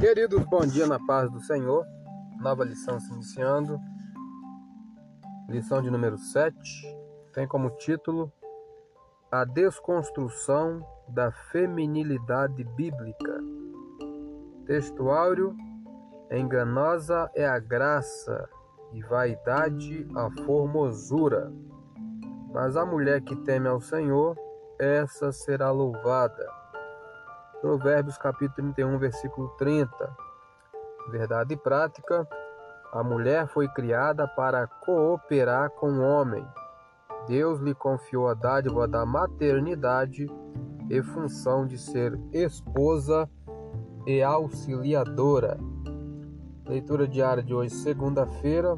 Queridos, bom dia na paz do Senhor. Nova lição se iniciando. Lição de número 7 tem como título A Desconstrução da Feminilidade Bíblica. Textuário: Enganosa é a graça e vaidade a formosura. Mas a mulher que teme ao Senhor, essa será louvada. Provérbios capítulo 31, versículo 30. Verdade prática: a mulher foi criada para cooperar com o homem. Deus lhe confiou a dádiva da maternidade e função de ser esposa e auxiliadora. Leitura diária de hoje, segunda-feira.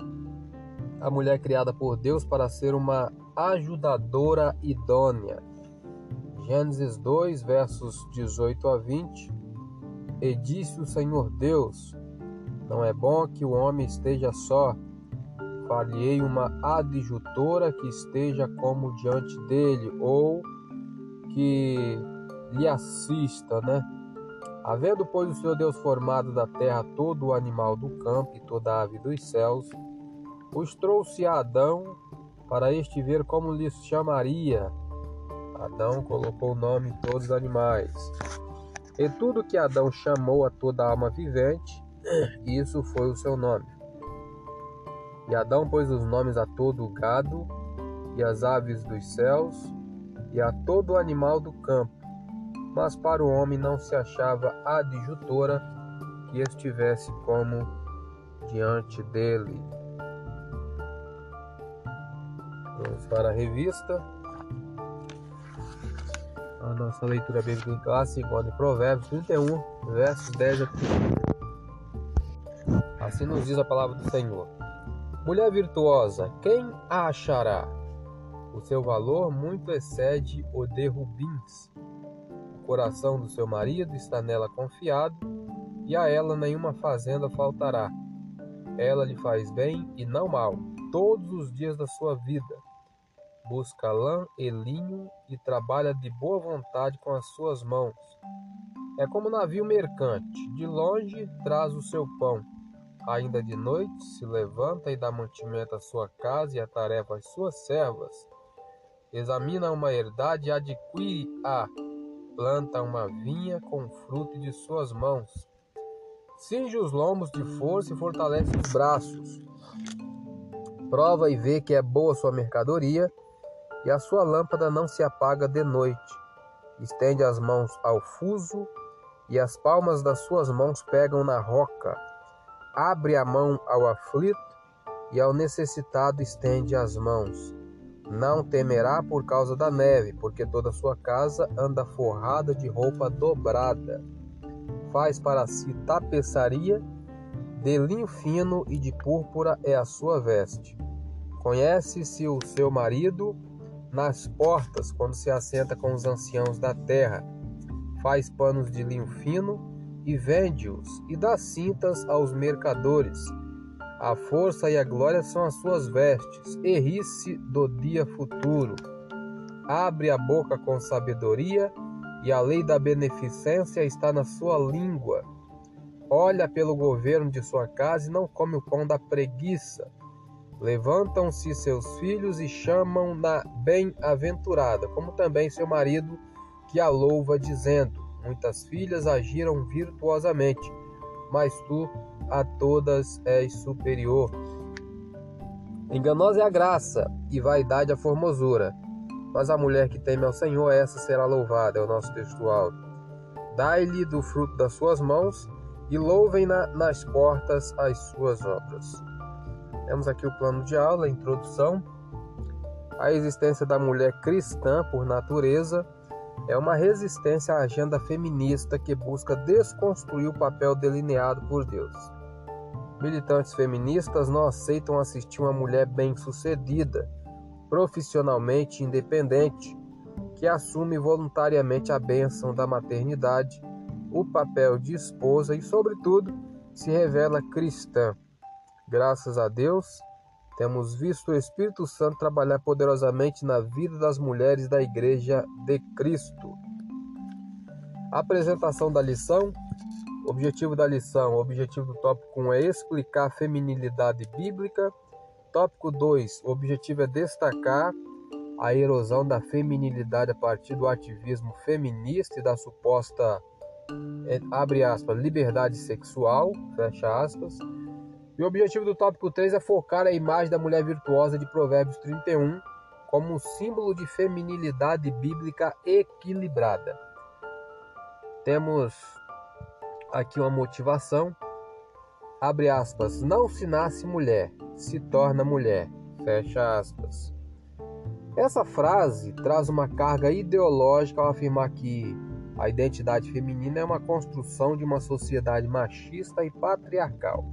A mulher criada por Deus para ser uma ajudadora idônea. Gênesis 2, versos 18 a 20. E disse o Senhor Deus: Não é bom que o homem esteja só. Falhei uma adjutora que esteja como diante dele, ou que lhe assista, né? Havendo, pois, o Senhor Deus formado da terra todo o animal do campo e toda a ave dos céus, os trouxe a Adão para este ver como lhes chamaria. Adão colocou o nome em todos os animais. E tudo que Adão chamou a toda alma vivente, isso foi o seu nome. E Adão pôs os nomes a todo o gado, e as aves dos céus, e a todo animal do campo. Mas para o homem não se achava adjutora que estivesse como diante dele. Vamos para a revista a nossa leitura bíblica em classe, igual de Provérbios 31, versos 10 a 13. Assim nos diz a palavra do Senhor. Mulher virtuosa, quem a achará? O seu valor muito excede o de rubins. O coração do seu marido está nela confiado, e a ela nenhuma fazenda faltará. Ela lhe faz bem e não mal, todos os dias da sua vida busca lã e linho e trabalha de boa vontade com as suas mãos. É como navio mercante, de longe traz o seu pão. Ainda de noite se levanta e dá mantimento à sua casa e a tarefa às suas servas. Examina uma herdade e adquire-a. Planta uma vinha com fruto de suas mãos. Cinge os lombos de força e fortalece os braços. Prova e vê que é boa sua mercadoria e a sua lâmpada não se apaga de noite. Estende as mãos ao fuso, e as palmas das suas mãos pegam na roca. Abre a mão ao aflito, e ao necessitado estende as mãos. Não temerá por causa da neve, porque toda sua casa anda forrada de roupa dobrada. Faz para si tapeçaria, de linho fino e de púrpura é a sua veste. Conhece-se o seu marido, nas portas, quando se assenta com os anciãos da terra, faz panos de linho fino e vende-os, e dá cintas aos mercadores. A força e a glória são as suas vestes, e ri-se do dia futuro. Abre a boca com sabedoria, e a lei da beneficência está na sua língua. Olha pelo governo de sua casa e não come o pão da preguiça Levantam-se seus filhos e chamam-na bem-aventurada, como também seu marido, que a louva, dizendo: Muitas filhas agiram virtuosamente, mas tu a todas és superior. Enganosa é a graça e vaidade a formosura, mas a mulher que teme ao Senhor, essa será louvada, é o nosso textual. Dai-lhe do fruto das suas mãos e louvem-na nas portas as suas obras. Temos aqui o plano de aula, a introdução. A existência da mulher cristã por natureza é uma resistência à agenda feminista que busca desconstruir o papel delineado por Deus. Militantes feministas não aceitam assistir uma mulher bem-sucedida, profissionalmente independente, que assume voluntariamente a bênção da maternidade, o papel de esposa e, sobretudo, se revela cristã. Graças a Deus, temos visto o Espírito Santo trabalhar poderosamente na vida das mulheres da Igreja de Cristo. Apresentação da lição objetivo da lição, o objetivo do tópico 1 é explicar a feminilidade bíblica. Tópico 2, o objetivo é destacar a erosão da feminilidade a partir do ativismo feminista e da suposta, é, abre aspas, liberdade sexual, fecha aspas. E o objetivo do tópico 3 é focar a imagem da mulher virtuosa de Provérbios 31 como um símbolo de feminilidade bíblica equilibrada. Temos aqui uma motivação. Abre aspas. Não se nasce mulher, se torna mulher. Fecha aspas. Essa frase traz uma carga ideológica ao afirmar que a identidade feminina é uma construção de uma sociedade machista e patriarcal.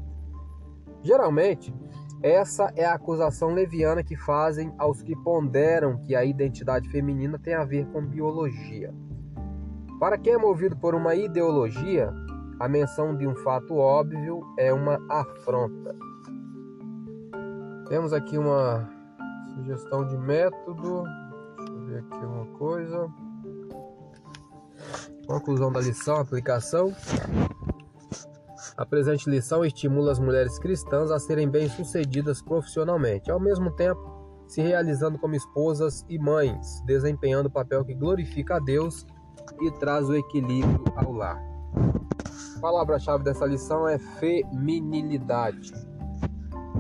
Geralmente, essa é a acusação leviana que fazem aos que ponderam que a identidade feminina tem a ver com biologia. Para quem é movido por uma ideologia, a menção de um fato óbvio é uma afronta. Temos aqui uma sugestão de método. Deixa eu ver aqui uma coisa. Conclusão da lição, aplicação. A presente lição estimula as mulheres cristãs a serem bem-sucedidas profissionalmente, ao mesmo tempo se realizando como esposas e mães, desempenhando o papel que glorifica a Deus e traz o equilíbrio ao lar. A palavra-chave dessa lição é feminilidade.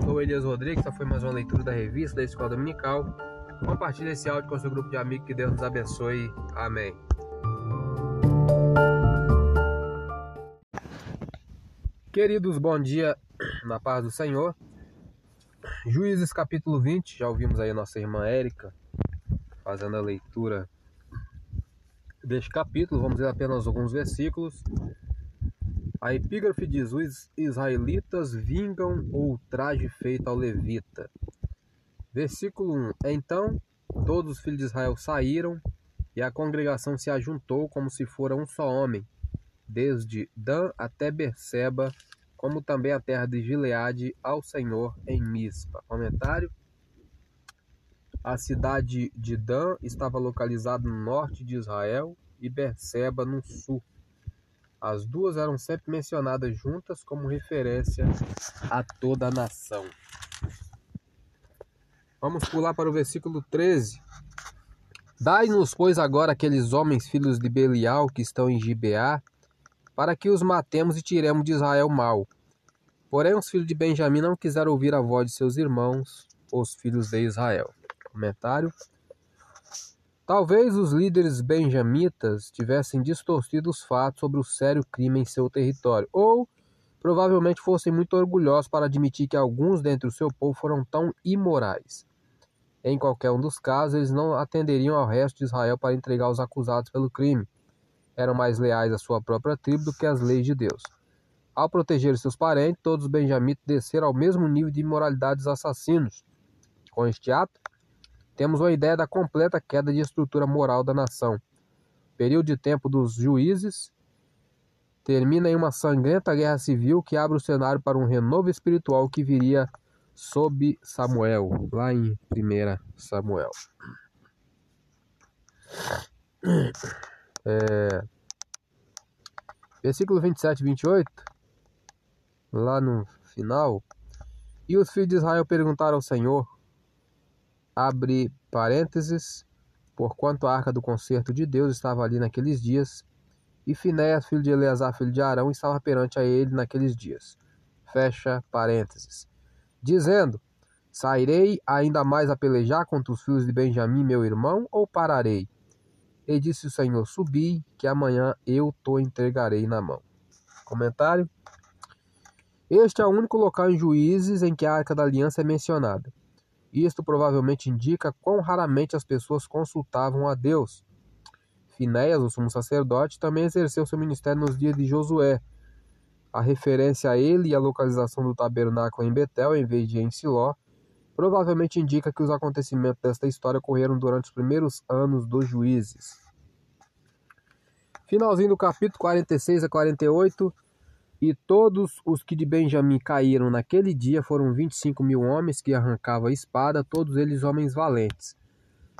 Sou Elias Rodrigues, essa foi mais uma leitura da revista da Escola Dominical. Compartilhe esse áudio com seu grupo de amigos, que Deus nos abençoe. Amém. Queridos, bom dia na paz do Senhor. Juízes capítulo 20, já ouvimos aí a nossa irmã Érica fazendo a leitura deste capítulo. Vamos ler apenas alguns versículos. A epígrafe diz: Os israelitas vingam o ultraje feito ao levita. Versículo 1: Então todos os filhos de Israel saíram e a congregação se ajuntou como se fora um só homem, desde Dan até Berseba, como também a terra de Gileade, ao Senhor em Mispa. Comentário: A cidade de Dan estava localizada no norte de Israel e Berseba no sul. As duas eram sempre mencionadas juntas como referência a toda a nação. Vamos pular para o versículo 13. Dai-nos, pois, agora aqueles homens filhos de Belial que estão em Gibeá, para que os matemos e tiremos de Israel mal. Porém, os filhos de Benjamim não quiseram ouvir a voz de seus irmãos, os filhos de Israel. Comentário. Talvez os líderes benjamitas tivessem distorcido os fatos sobre o sério crime em seu território, ou provavelmente fossem muito orgulhosos para admitir que alguns dentre o seu povo foram tão imorais. Em qualquer um dos casos, eles não atenderiam ao resto de Israel para entregar os acusados pelo crime. Eram mais leais à sua própria tribo do que às leis de Deus. Ao proteger seus parentes, todos os benjamitas desceram ao mesmo nível de imoralidade dos assassinos. Com este ato, temos uma ideia da completa queda de estrutura moral da nação. O período de tempo dos juízes termina em uma sangrenta guerra civil que abre o cenário para um renovo espiritual que viria sob Samuel, lá em 1 Samuel. É, versículo 27 e 28, lá no final. E os filhos de Israel perguntaram ao Senhor: abre parênteses, porquanto a arca do concerto de Deus estava ali naqueles dias, e Finéas, filho de Eleazar, filho de Arão, estava perante a ele naqueles dias. Fecha parênteses. Dizendo: Sairei ainda mais a pelejar contra os filhos de Benjamim, meu irmão, ou pararei? E disse o Senhor: Subi, que amanhã eu te entregarei na mão. Comentário. Este é o único local em Juízes em que a Arca da Aliança é mencionada. Isto provavelmente indica quão raramente as pessoas consultavam a Deus. Finéias, o sumo sacerdote, também exerceu seu ministério nos dias de Josué. A referência a ele e a localização do tabernáculo em Betel, em vez de em Siló, provavelmente indica que os acontecimentos desta história ocorreram durante os primeiros anos dos juízes. Finalzinho do capítulo 46 a 48, e todos os que de Benjamim caíram naquele dia foram vinte e cinco mil homens que arrancavam a espada, todos eles homens valentes.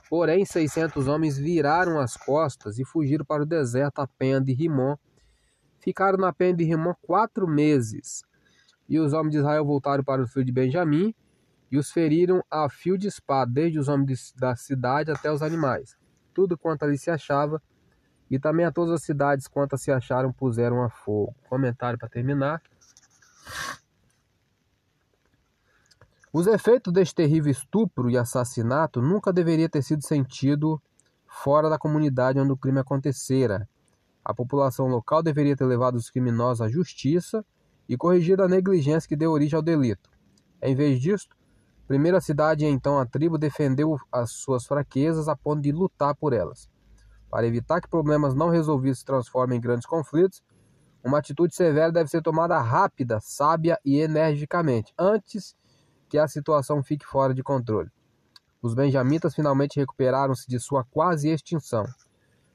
Porém, seiscentos homens viraram as costas e fugiram para o deserto a penha de Rimon, ficaram na penha de Rimon quatro meses. E os homens de Israel voltaram para o filho de Benjamim e os feriram a fio de espada, desde os homens da cidade até os animais. Tudo quanto ali se achava, e também a todas as cidades quantas se acharam puseram a fogo. Comentário para terminar. Os efeitos deste terrível estupro e assassinato nunca deveria ter sido sentido fora da comunidade onde o crime acontecera. A população local deveria ter levado os criminosos à justiça e corrigido a negligência que deu origem ao delito. Em vez disto, primeiro a cidade então a tribo defendeu as suas fraquezas a ponto de lutar por elas. Para evitar que problemas não resolvidos se transformem em grandes conflitos, uma atitude severa deve ser tomada rápida, sábia e energicamente, antes que a situação fique fora de controle. Os benjamitas finalmente recuperaram-se de sua quase extinção.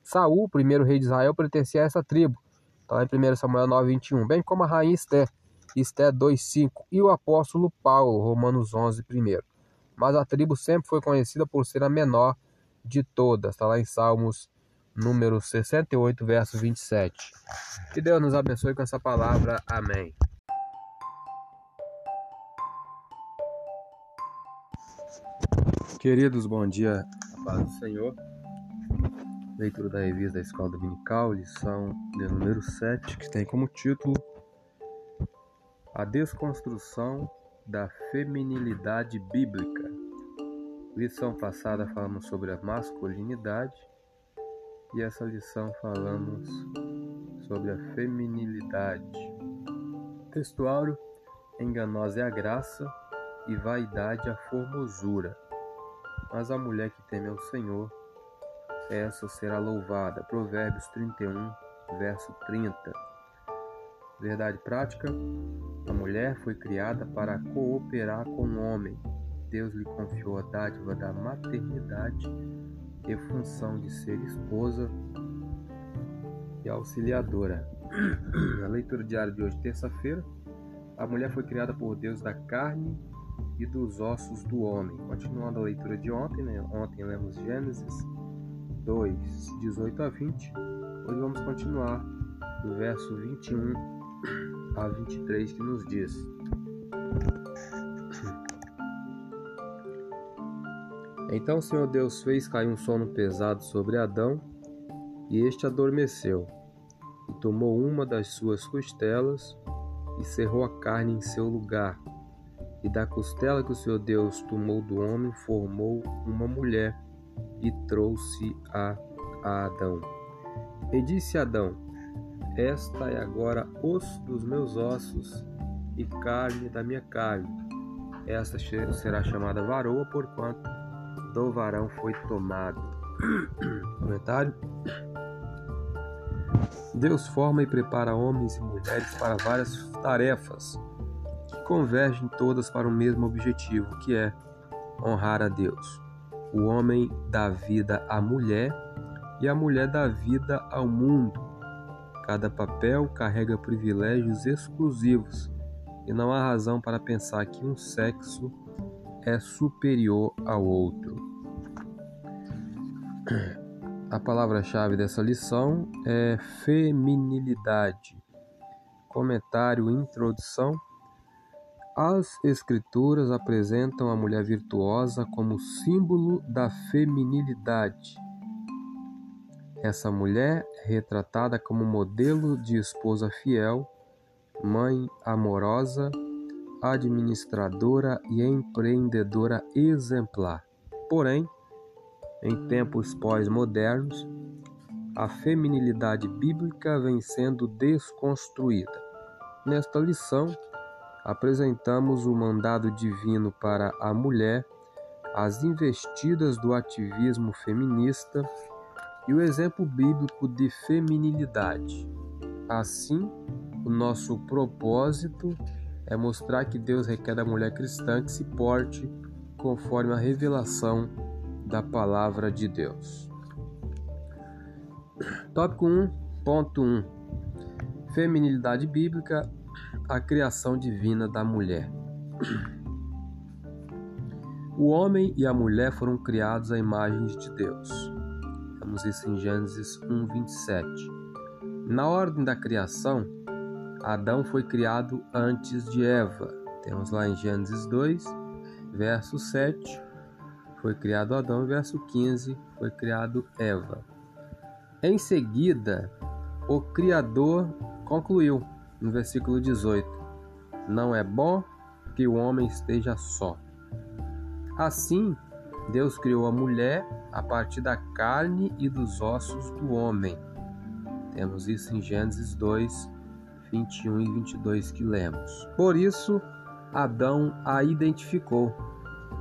Saul, primeiro rei de Israel, pertencia a essa tribo. Está lá em 1 Samuel 9, 21. Bem como a rainha Esté, Esté 2, 5. E o apóstolo Paulo, Romanos 11, 1. Mas a tribo sempre foi conhecida por ser a menor de todas. Está lá em Salmos número 68, verso 27. Que Deus nos abençoe com essa palavra. Amém. Queridos, bom dia, a paz do Senhor. Leitura da revista da Escola Dominical, lição de número 7, que tem como título A Desconstrução da Feminilidade Bíblica. Lição passada falamos sobre a masculinidade e essa lição falamos sobre a feminilidade. Textuário: Enganosa é a graça e vaidade a formosura mas a mulher que teme ao Senhor, essa será louvada. Provérbios 31, verso 30. Verdade prática: a mulher foi criada para cooperar com o homem. Deus lhe confiou a dádiva da maternidade e função de ser esposa e auxiliadora. A leitura diária de hoje, terça-feira. A mulher foi criada por Deus da carne e dos ossos do homem. Continuando a leitura de ontem, né? ontem lemos Gênesis 2, 18 a 20. Hoje vamos continuar do verso 21 a 23 que nos diz: Então o Senhor Deus fez cair um sono pesado sobre Adão, e este adormeceu, e tomou uma das suas costelas e cerrou a carne em seu lugar. E da costela que o Senhor Deus tomou do homem, formou uma mulher e trouxe a, a Adão. E disse Adão: Esta é agora osso dos meus ossos e carne da minha carne. Esta será chamada varoa, porquanto do varão foi tomado. Comentário. Deus forma e prepara homens e mulheres para várias tarefas convergem todas para o mesmo objetivo, que é honrar a Deus. O homem dá vida à mulher e a mulher dá vida ao mundo. Cada papel carrega privilégios exclusivos e não há razão para pensar que um sexo é superior ao outro. A palavra-chave dessa lição é feminilidade. Comentário introdução as Escrituras apresentam a mulher virtuosa como símbolo da feminilidade. Essa mulher é retratada como modelo de esposa fiel, mãe amorosa, administradora e empreendedora exemplar. Porém, em tempos pós-modernos, a feminilidade bíblica vem sendo desconstruída. Nesta lição, apresentamos o mandado divino para a mulher, as investidas do ativismo feminista e o exemplo bíblico de feminilidade. Assim, o nosso propósito é mostrar que Deus requer da mulher cristã que se porte conforme a revelação da palavra de Deus. Tópico 1.1 Feminilidade bíblica a criação divina da mulher. O homem e a mulher foram criados à imagem de Deus. Vemos isso em Gênesis 1:27. Na ordem da criação, Adão foi criado antes de Eva. Temos lá em Gênesis 2, verso 7, foi criado Adão, verso 15, foi criado Eva. Em seguida, o Criador concluiu, no versículo 18: Não é bom que o homem esteja só. Assim, Deus criou a mulher a partir da carne e dos ossos do homem. Temos isso em Gênesis 2, 21 e 22 que lemos. Por isso, Adão a identificou.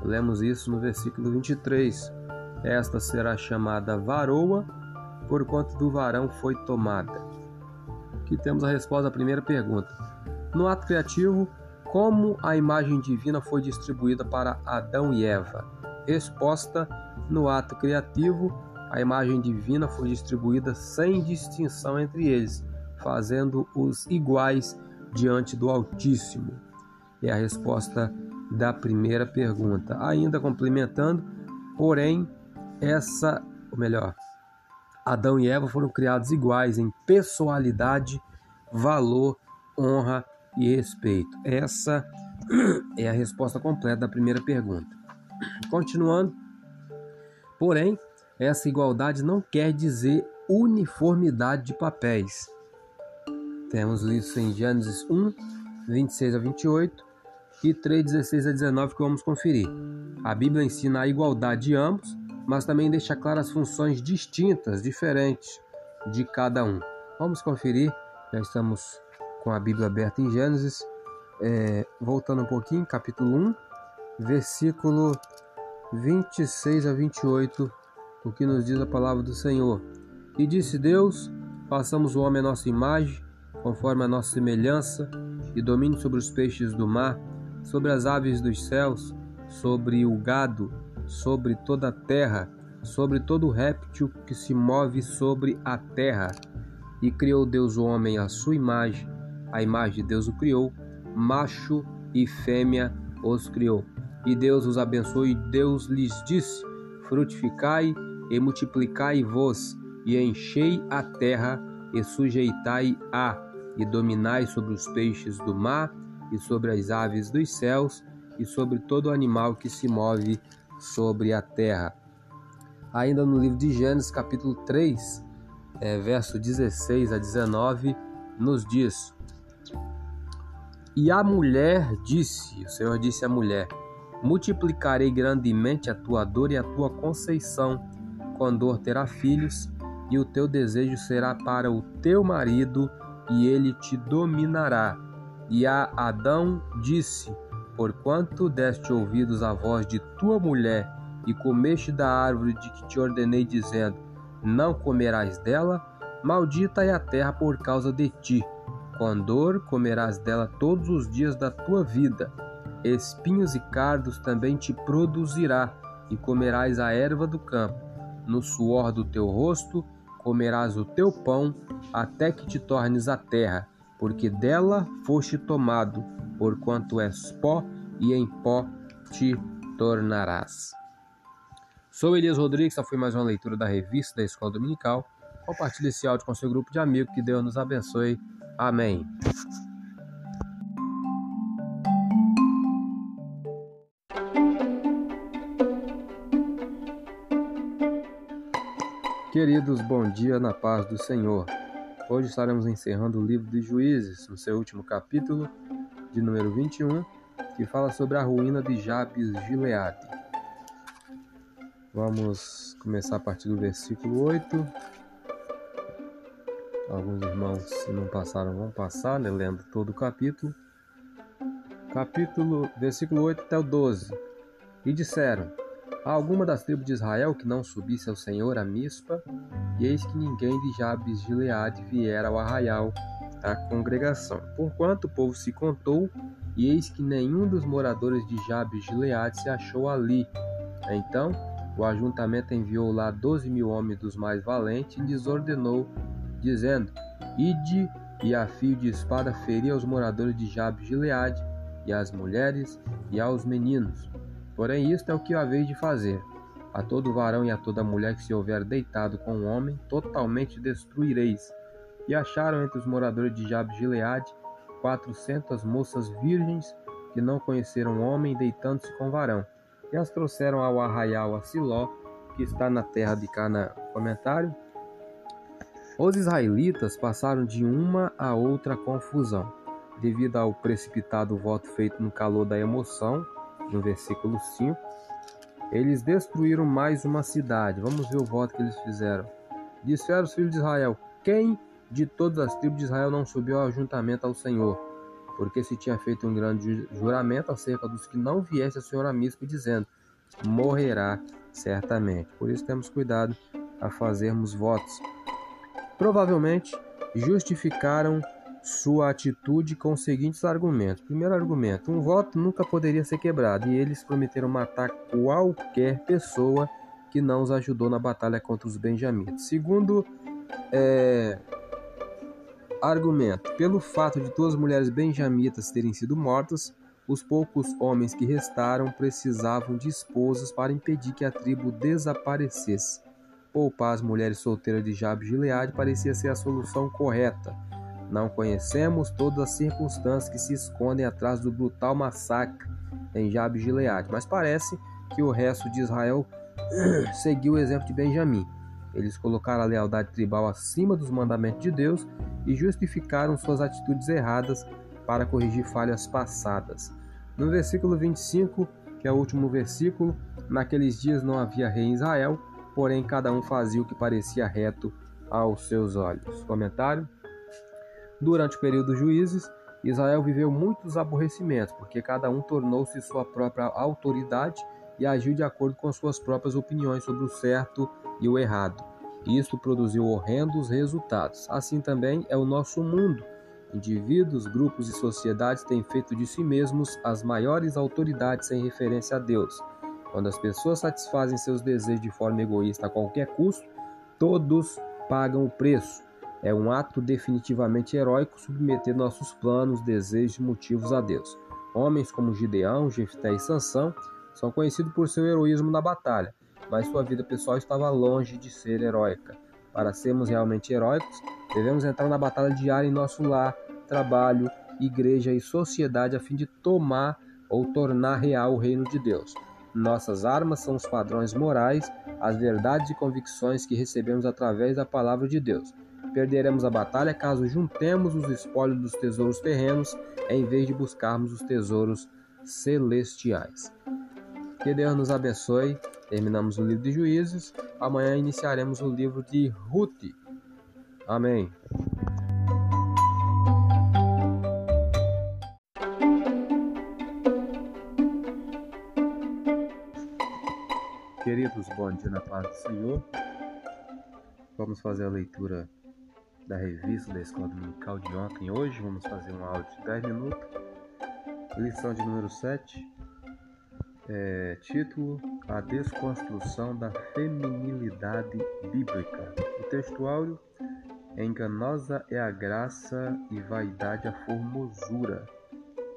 Lemos isso no versículo 23. Esta será chamada varoa, porquanto do varão foi tomada. Aqui temos a resposta à primeira pergunta. No ato criativo, como a imagem divina foi distribuída para Adão e Eva? Resposta: no ato criativo, a imagem divina foi distribuída sem distinção entre eles, fazendo-os iguais diante do Altíssimo. É a resposta da primeira pergunta. Ainda complementando, porém, essa, ou melhor, Adão e Eva foram criados iguais em personalidade, valor, honra e respeito. Essa é a resposta completa da primeira pergunta. Continuando, porém, essa igualdade não quer dizer uniformidade de papéis. Temos isso em Gênesis 1, 26 a 28 e 3, 16 a 19 que vamos conferir. A Bíblia ensina a igualdade de ambos, mas também deixa claras funções distintas, diferentes de cada um. Vamos conferir, já estamos com a Bíblia aberta em Gênesis, é, voltando um pouquinho, capítulo 1, versículo 26 a 28, o que nos diz a palavra do Senhor. E disse Deus: Façamos o homem a nossa imagem, conforme a nossa semelhança, e domine sobre os peixes do mar, sobre as aves dos céus, sobre o gado, sobre toda a terra, sobre todo réptil que se move sobre a terra. E criou Deus o homem à sua imagem, a imagem de Deus o criou, macho e fêmea os criou. E Deus os abençoou, e Deus lhes disse: Frutificai e multiplicai-vos, e enchei a terra, e sujeitai-a, e dominai sobre os peixes do mar, e sobre as aves dos céus, e sobre todo animal que se move sobre a terra. Ainda no livro de Gênesis, capítulo 3, é, verso 16 a 19, nos diz: E a mulher disse, o Senhor disse à mulher: Multiplicarei grandemente a tua dor e a tua conceição, com dor terá filhos, e o teu desejo será para o teu marido, e ele te dominará. E a Adão disse: Porquanto deste ouvidos à voz de tua mulher e comeste da árvore de que te ordenei, dizendo: Não comerás dela, maldita é a terra por causa de ti. Com dor comerás dela todos os dias da tua vida. Espinhos e cardos também te produzirá, e comerás a erva do campo. No suor do teu rosto comerás o teu pão, até que te tornes a terra, porque dela foste tomado porquanto és pó e em pó te tornarás. Sou Elias Rodrigues, essa foi mais uma leitura da revista da Escola Dominical. Compartilhe esse áudio com seu grupo de amigos, que Deus nos abençoe. Amém. Queridos, bom dia na paz do Senhor. Hoje estaremos encerrando o livro de Juízes, no seu último capítulo, de número 21, que fala sobre a ruína de Jabes Gileade. Vamos começar a partir do versículo 8. Alguns irmãos, se não passaram, vão passar, né, lendo todo o capítulo. Capítulo, versículo 8 até o 12. E disseram: Há alguma das tribos de Israel que não subisse ao Senhor a Mispa? E eis que ninguém de Jabes Gileade viera ao arraial a congregação. Porquanto o povo se contou, e eis que nenhum dos moradores de Jabes de Gileade se achou ali. Então o ajuntamento enviou lá doze mil homens dos mais valentes e lhes ordenou, dizendo: Ide e a fio de espada ferir aos moradores de Jabes de Gileade, e às mulheres e aos meninos. Porém, isto é o que haveis de fazer. A todo varão e a toda mulher que se houver deitado com um homem, totalmente destruireis E acharam entre os moradores de Jabes Gileade quatrocentas moças virgens que não conheceram homem, deitando-se com varão. E as trouxeram ao arraial a Siló, que está na terra de Canaã. Comentário. Os israelitas passaram de uma a outra confusão, devido ao precipitado voto feito no calor da emoção, no versículo 5. Eles destruíram mais uma cidade. Vamos ver o voto que eles fizeram. Disseram os filhos de Israel: Quem de todas as tribos de Israel não subiu ao ajuntamento ao Senhor? Porque se tinha feito um grande juramento acerca dos que não viessem ao Senhor amisco, dizendo: Morrerá certamente. Por isso temos cuidado a fazermos votos. Provavelmente justificaram sua atitude com os seguintes argumentos. Primeiro argumento: um voto nunca poderia ser quebrado e eles prometeram matar qualquer pessoa que não os ajudou na batalha contra os benjamitas. Segundo é, argumento: pelo fato de todas as mulheres benjamitas terem sido mortas, os poucos homens que restaram precisavam de esposas para impedir que a tribo desaparecesse. Poupar as mulheres solteiras de Jabes Gileade parecia ser a solução correta. Não conhecemos todas as circunstâncias que se escondem atrás do brutal massacre em Jabes Gileade, mas parece que o resto de Israel seguiu o exemplo de Benjamim. Eles colocaram a lealdade tribal acima dos mandamentos de Deus e justificaram suas atitudes erradas para corrigir falhas passadas. No versículo 25, que é o último versículo, naqueles dias não havia rei em Israel, porém cada um fazia o que parecia reto aos seus olhos. Comentário: Durante o período dos juízes, Israel viveu muitos aborrecimentos, porque cada um tornou-se sua própria autoridade e agiu de acordo com suas próprias opiniões sobre o certo e o errado. Isto produziu horrendos resultados. Assim também é o nosso mundo Indivíduos, grupos e sociedades têm feito de si mesmos as maiores autoridades sem referência a Deus. Quando as pessoas satisfazem seus desejos de forma egoísta a qualquer custo, todos pagam o preço. É um ato definitivamente heróico submeter nossos planos, desejos e motivos a Deus. Homens como Gideão, Jefté e Sansão são conhecidos por seu heroísmo na batalha, mas sua vida pessoal estava longe de ser heróica. Para sermos realmente heróicos, devemos entrar na batalha diária em nosso lar, trabalho, igreja e sociedade a fim de tomar ou tornar real o reino de Deus. Nossas armas são os padrões morais, as verdades e convicções que recebemos através da palavra de Deus. Perderemos a batalha caso juntemos os espólios dos tesouros terrenos em vez de buscarmos os tesouros celestiais. Que Deus nos abençoe. Terminamos o livro de Juízes. Amanhã iniciaremos o livro de Ruth. Amém. Queridos, bom dia na paz do Senhor. Vamos fazer a leitura da revista da Escola Dominical de ontem. Hoje vamos fazer um áudio de 10 minutos. Lição de número 7. É, título: A Desconstrução da Feminilidade Bíblica. O textuário: Enganosa é a graça e vaidade a formosura,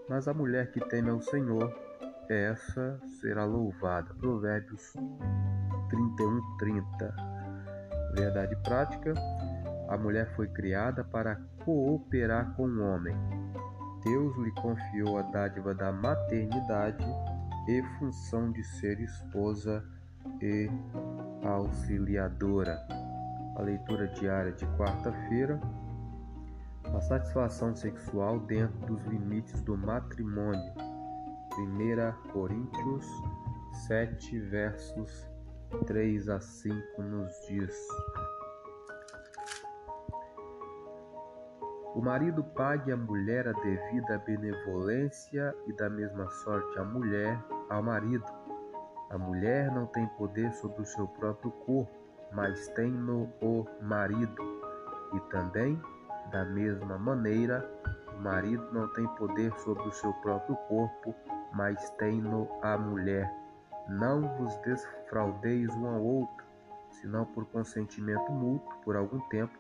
mas a mulher que teme ao Senhor essa será louvada. Provérbios 31, 30. Verdade prática: a mulher foi criada para cooperar com o homem. Deus lhe confiou a dádiva da maternidade e função de ser esposa e auxiliadora. A leitura diária de quarta-feira. A satisfação sexual dentro dos limites do matrimônio 1 Coríntios 7, versos 3 a 5 nos diz: O marido pague à mulher a devida benevolência e da mesma sorte a mulher ao marido. A mulher não tem poder sobre o seu próprio corpo, mas tem no o marido. E também, da mesma maneira, o marido não tem poder sobre o seu próprio corpo, mas tem-no a mulher. Não vos desfraudeis um ao outro, senão por consentimento mútuo por algum tempo,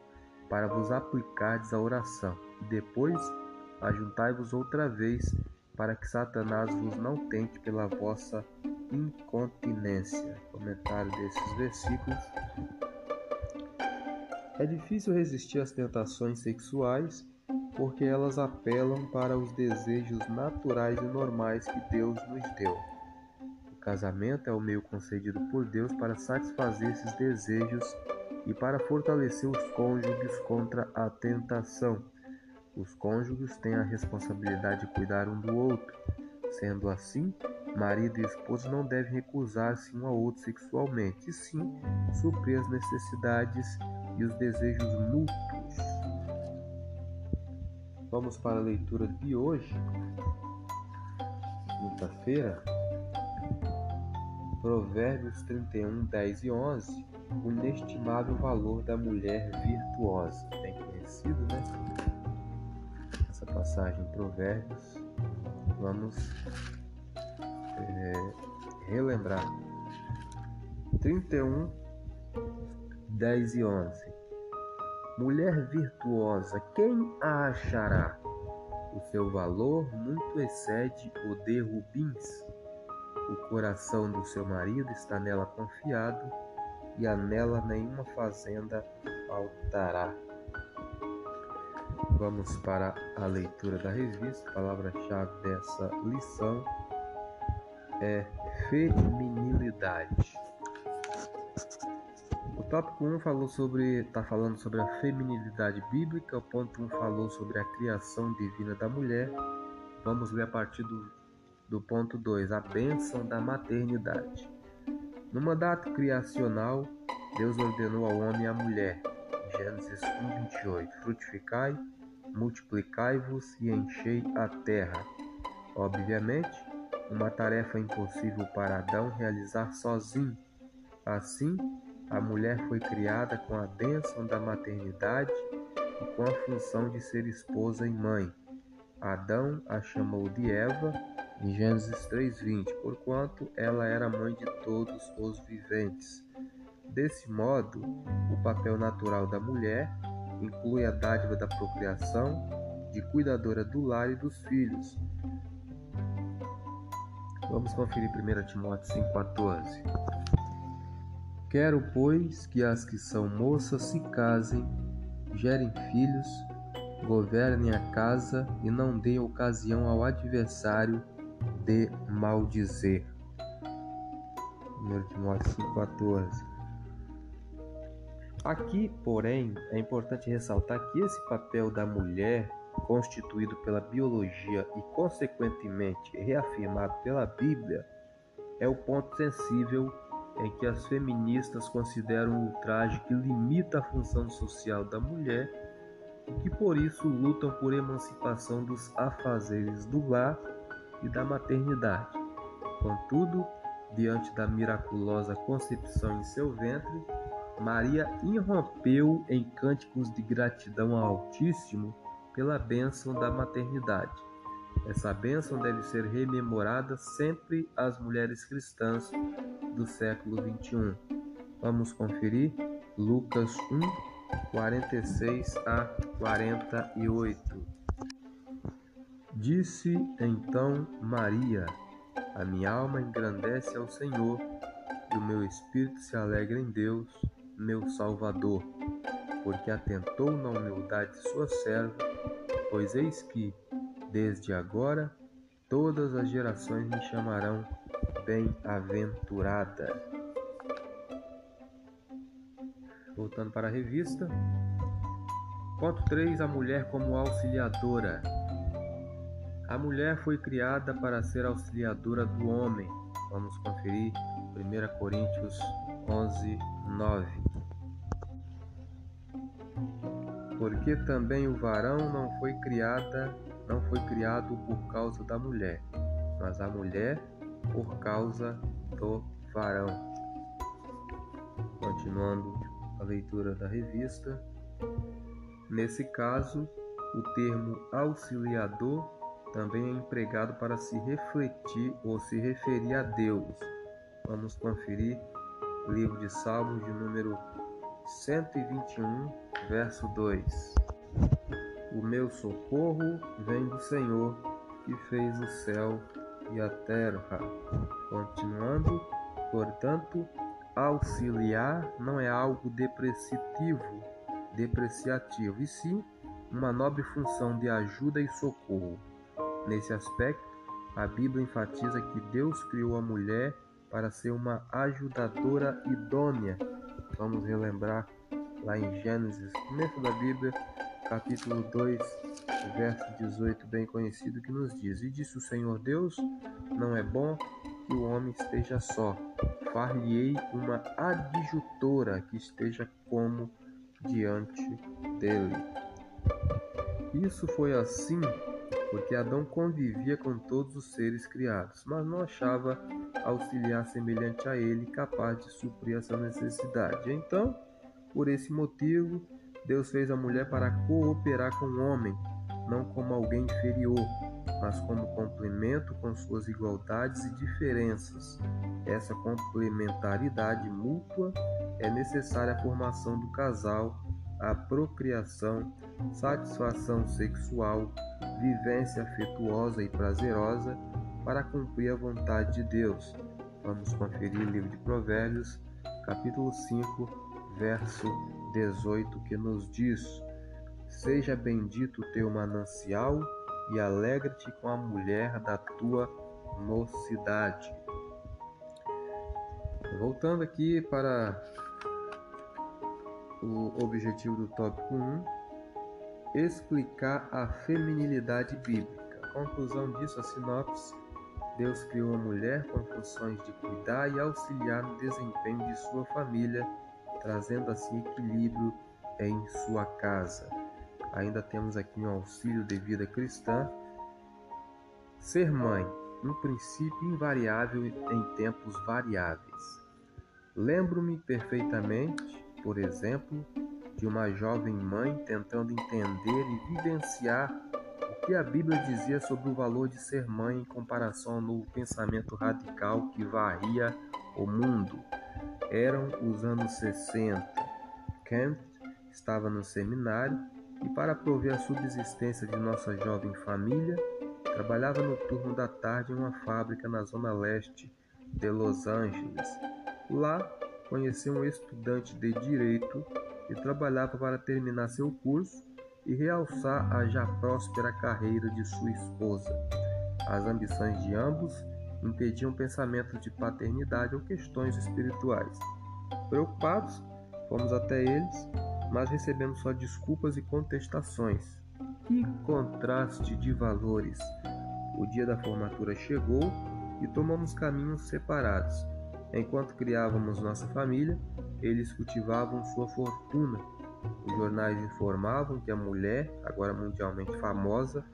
para vos aplicardes à oração. E depois ajuntai-vos outra vez, para que Satanás vos não tente pela vossa incontinência. Comentário desses versículos. É difícil resistir às tentações sexuais porque elas apelam para os desejos naturais e normais que Deus nos deu. O casamento é o meio concedido por Deus para satisfazer esses desejos e para fortalecer os cônjuges contra a tentação. Os cônjuges têm a responsabilidade de cuidar um do outro. Sendo assim, marido e esposa não devem recusar-se um ao outro sexualmente, e sim suprir as necessidades e os desejos mútuos. Vamos para a leitura de hoje, quinta-feira, Provérbios 31, 10 e 11. O inestimável valor da mulher virtuosa. Bem conhecido, né? Essa passagem em Provérbios. Vamos é, relembrar. 31, 10 e 11. Mulher virtuosa, quem a achará? O seu valor muito excede o de rubins. O coração do seu marido está nela confiado, e a nela nenhuma fazenda faltará. Vamos para a leitura da revista. A palavra-chave dessa lição é feminilidade. O tópico 1 falou sobre, está falando sobre a feminilidade bíblica, o ponto 1 falou sobre a criação divina da mulher. Vamos ler a partir do, do ponto 2, a bênção da maternidade. No mandato criacional, Deus ordenou ao homem e à mulher, Gênesis 1, 28, frutificai, multiplicai-vos e enchei a terra. Obviamente, uma tarefa impossível para Adão realizar sozinho. Assim, a mulher foi criada com a bênção da maternidade e com a função de ser esposa e mãe. Adão a chamou de Eva em Gênesis 3:20, porquanto ela era mãe de todos os viventes. Desse modo, o papel natural da mulher inclui a dádiva da procriação, de cuidadora do lar e dos filhos. Vamos conferir 1 Timóteo 5,14. Quero, pois, que as que são moças se casem, gerem filhos, governem a casa e não deem ocasião ao adversário de maldizer. 1 Timóteo 5,14 Aqui, porém, é importante ressaltar que esse papel da mulher, constituído pela biologia e, consequentemente, reafirmado pela Bíblia, é o ponto sensível em que as feministas consideram um ultraje que limita a função social da mulher e que por isso lutam por emancipação dos afazeres do lar e da maternidade. Contudo, diante da miraculosa concepção em seu ventre, Maria irrompeu em cânticos de gratidão ao Altíssimo pela bênção da maternidade. Essa bênção deve ser rememorada sempre às mulheres cristãs do século XXI. Vamos conferir Lucas 1, 46 a 48. Disse então Maria: A minha alma engrandece ao Senhor, e o meu espírito se alegra em Deus, meu Salvador, porque atentou na humildade de sua serva, pois eis que, desde agora, todas as gerações me chamarão bem-aventurada. Voltando para a revista. Ponto 3. A mulher como auxiliadora. A mulher foi criada para ser auxiliadora do homem. Vamos conferir 1 Coríntios 11, 9. Porque também o varão não foi criada, não foi criado por causa da mulher, mas a mulher por causa do varão. Continuando a leitura da revista, nesse caso, o termo auxiliador também é empregado para se refletir ou se referir a Deus. Vamos conferir livro de Salmos de número 121, verso 2. O meu socorro vem do Senhor, que fez o céu e a terra. Continuando, portanto, auxiliar não é algo depreciativo, depreciativo, e sim uma nobre função de ajuda e socorro. Nesse aspecto, a Bíblia enfatiza que Deus criou a mulher para ser uma ajudadora idônea. Vamos relembrar lá em Gênesis, começo da Bíblia, capítulo 2, verso 18, bem conhecido, que nos diz: E disse o Senhor Deus: Não é bom que o homem esteja só. Far-lhe-ei uma adjutora que esteja como diante dele. Isso foi assim porque Adão convivia com todos os seres criados, mas não achava auxiliar semelhante a ele capaz de suprir essa necessidade. Então, por esse motivo, Deus fez a mulher para cooperar com o homem, não como alguém inferior, mas como complemento com suas igualdades e diferenças. Essa complementaridade mútua é necessária à formação do casal, à procriação, satisfação sexual, vivência afetuosa e prazerosa para cumprir a vontade de Deus. Vamos conferir o livro de Provérbios, capítulo 5, verso 18, que nos diz: Seja bendito o teu manancial e alegra-te com a mulher da tua mocidade. Voltando aqui para o objetivo do tópico 1, explicar a feminilidade bíblica. A conclusão disso, a sinopse, Deus criou a mulher com funções de cuidar e auxiliar no desempenho de sua família, trazendo assim equilíbrio em sua casa. Ainda temos aqui um auxílio de vida cristã. Ser mãe, um princípio invariável em tempos variáveis. Lembro-me perfeitamente, por exemplo, de uma jovem mãe tentando entender e vivenciar o que a Bíblia dizia sobre o valor de ser mãe em comparação ao novo pensamento radical que varria o mundo. Eram os anos 60. Kent estava no seminário e, para prover a subsistência de nossa jovem família, trabalhava no turno da tarde em uma fábrica na zona leste de Los Angeles. Lá, conheceu um estudante de direito e trabalhava para terminar seu curso e realçar a já próspera carreira de sua esposa. As ambições de ambos impediam pensamentos de paternidade ou questões espirituais. Preocupados, fomos até eles, mas recebemos só desculpas e contestações. Que contraste de valores! O dia da formatura chegou e tomamos caminhos separados. Enquanto criávamos nossa família, eles cultivavam sua fortuna. Os jornais informavam que a mulher, agora mundialmente famosa,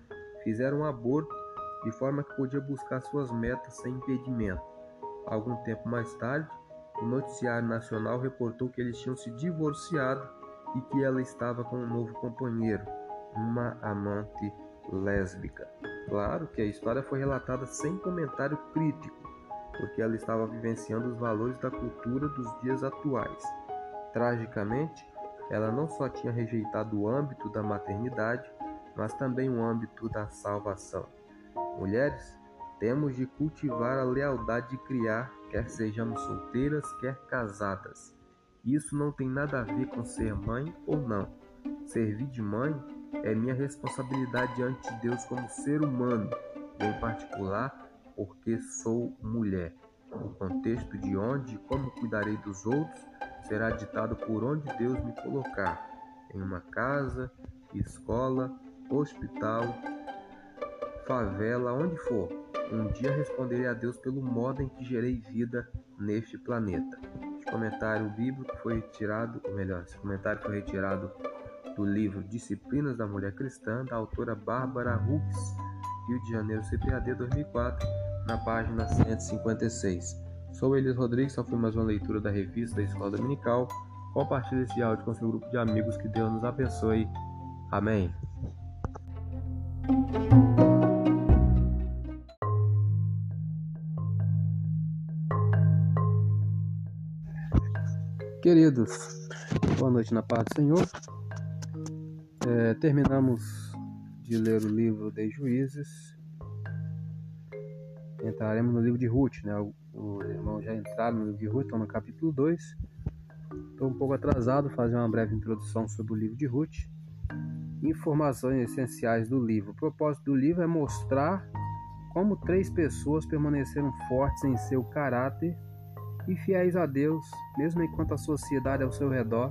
fizera um aborto de forma que podia buscar suas metas sem impedimento. Algum tempo mais tarde, o noticiário nacional reportou que eles tinham se divorciado e que ela estava com um novo companheiro, uma amante lésbica. Claro que a história foi relatada sem comentário crítico, porque ela estava vivenciando os valores da cultura dos dias atuais. Tragicamente, ela não só tinha rejeitado o âmbito da maternidade, mas também o âmbito da salvação. Mulheres, temos de cultivar a lealdade de criar, quer sejamos solteiras, quer casadas. Isso não tem nada a ver com ser mãe ou não. Servir de mãe é minha responsabilidade diante de Deus como ser humano, em particular porque sou mulher. O contexto de onde e como cuidarei dos outros será ditado por onde Deus me colocar em uma casa, escola, hospital, favela, onde for. Um dia responderei a Deus pelo modo em que gerei vida neste planeta. Este comentário bíblico foi retirado, ou melhor, esse comentário foi retirado do livro Disciplinas da Mulher Cristã, da autora Bárbara Hooks, Rio de Janeiro, CPAD 2004, na página 156. Sou Elias Rodrigues, só foi mais uma leitura da revista da Escola Dominical. Compartilhe esse áudio com seu grupo de amigos, que Deus nos abençoe. Amém. Queridos, boa noite na paz do Senhor. É, terminamos de ler o livro de Juízes. Entraremos no livro de Ruth, né? Os irmãos já entraram no livro de Ruth, estão no capítulo 2. Estou um pouco atrasado, fazer uma breve introdução sobre o livro de Ruth. Informações essenciais do livro. O propósito do livro é mostrar como três pessoas permaneceram fortes em seu caráter e fiéis a Deus, mesmo enquanto a sociedade ao seu redor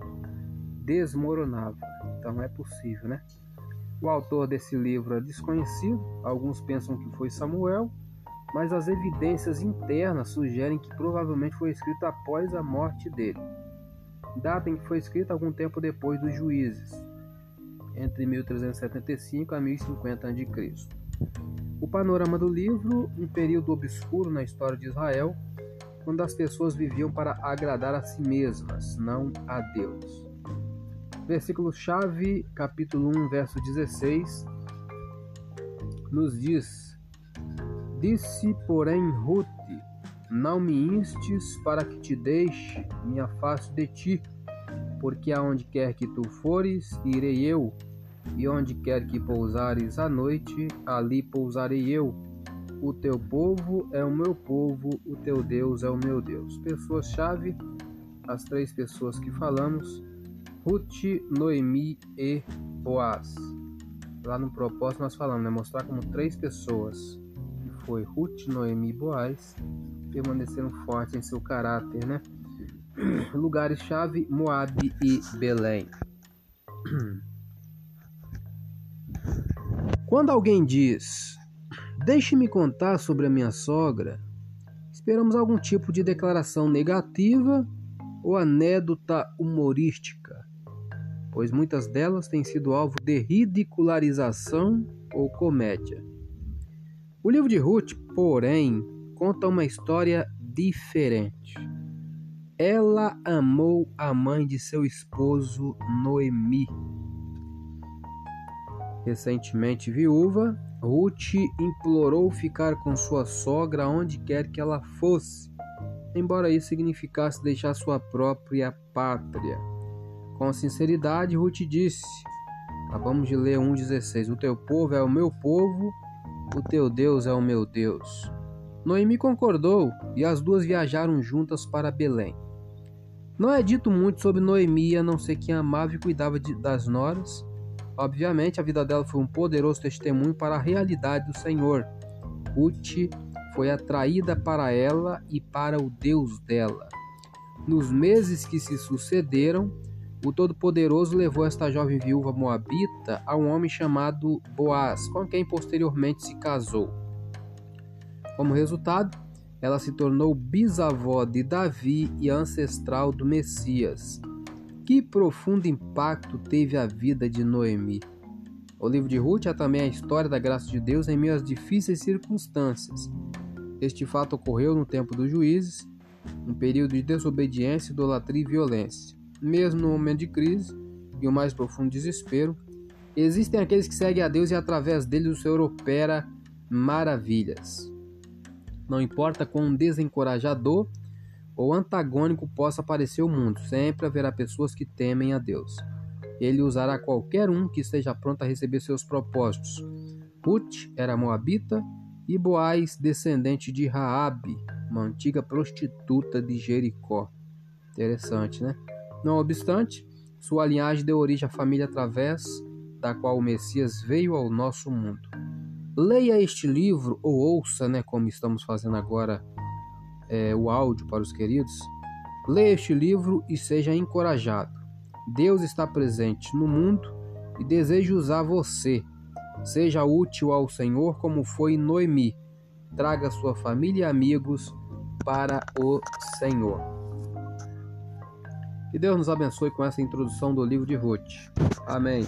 desmoronava. Então é possível, né? O autor desse livro é desconhecido, alguns pensam que foi Samuel, mas as evidências internas sugerem que provavelmente foi escrito após a morte dele. Data em que foi escrito algum tempo depois dos juízes, entre 1375 a 1050 a.C. O panorama do livro, um período obscuro na história de Israel, quando as pessoas viviam para agradar a si mesmas, não a Deus. Versículo-chave, capítulo 1, verso 16, nos diz: Disse, porém, Ruth: Não me instes para que te deixe, me afaste de ti, porque aonde quer que tu fores, irei eu, e onde quer que pousares à noite, ali pousarei eu. O teu povo é o meu povo, o teu Deus é o meu Deus. Pessoas-chave, as três pessoas que falamos Ruth, Noemi e Boaz. Lá no propósito nós falamos, né? Mostrar como três pessoas, que foi Ruth, Noemi e Boaz, permaneceram fortes em seu caráter, né? Lugares-chave, Moabe e Belém. Quando alguém diz, deixe-me contar sobre a minha sogra, esperamos algum tipo de declaração negativa ou anedota humorística pois muitas delas têm sido alvo de ridicularização ou comédia. O livro de Ruth, porém, conta uma história diferente. Ela amou a mãe de seu esposo Noemi. Recentemente viúva, Ruth implorou ficar com sua sogra onde quer que ela fosse, embora isso significasse deixar sua própria pátria. Com sinceridade, Ruth disse: Acabamos de ler 1,16: O teu povo é o meu povo, o teu Deus é o meu Deus. Noemi concordou e as duas viajaram juntas para Belém. Não é dito muito sobre Noemi, a não ser que amava e cuidava de, das noras. Obviamente, a vida dela foi um poderoso testemunho para a realidade do Senhor. Ruth foi atraída para ela e para o Deus dela. Nos meses que se sucederam, o Todo-Poderoso levou esta jovem viúva moabita a um homem chamado Boaz, com quem posteriormente se casou. Como resultado, ela se tornou bisavó de Davi e ancestral do Messias. Que profundo impacto teve a vida de Noemi. O livro de Ruth é também a história da graça de Deus em meio às difíceis circunstâncias. Este fato ocorreu no tempo dos juízes, um período de desobediência, idolatria e violência mesmo no momento de crise e o mais profundo desespero, existem aqueles que seguem a Deus e através deles o Senhor opera maravilhas. Não importa quão desencorajador ou antagônico possa parecer o mundo, sempre haverá pessoas que temem a Deus. Ele usará qualquer um que esteja pronto a receber seus propósitos. Ruth era moabita e Boaz descendente de Raabe, uma antiga prostituta de Jericó. Interessante, né? Não obstante, sua linhagem deu origem à família através da qual o Messias veio ao nosso mundo. Leia este livro ou ouça, né, como estamos fazendo agora é, o áudio para os queridos. Leia este livro e seja encorajado. Deus está presente no mundo e deseja usar você. Seja útil ao Senhor como foi Noemi. Traga sua família e amigos para o Senhor. Que Deus nos abençoe com essa introdução do livro de Ruth. Amém.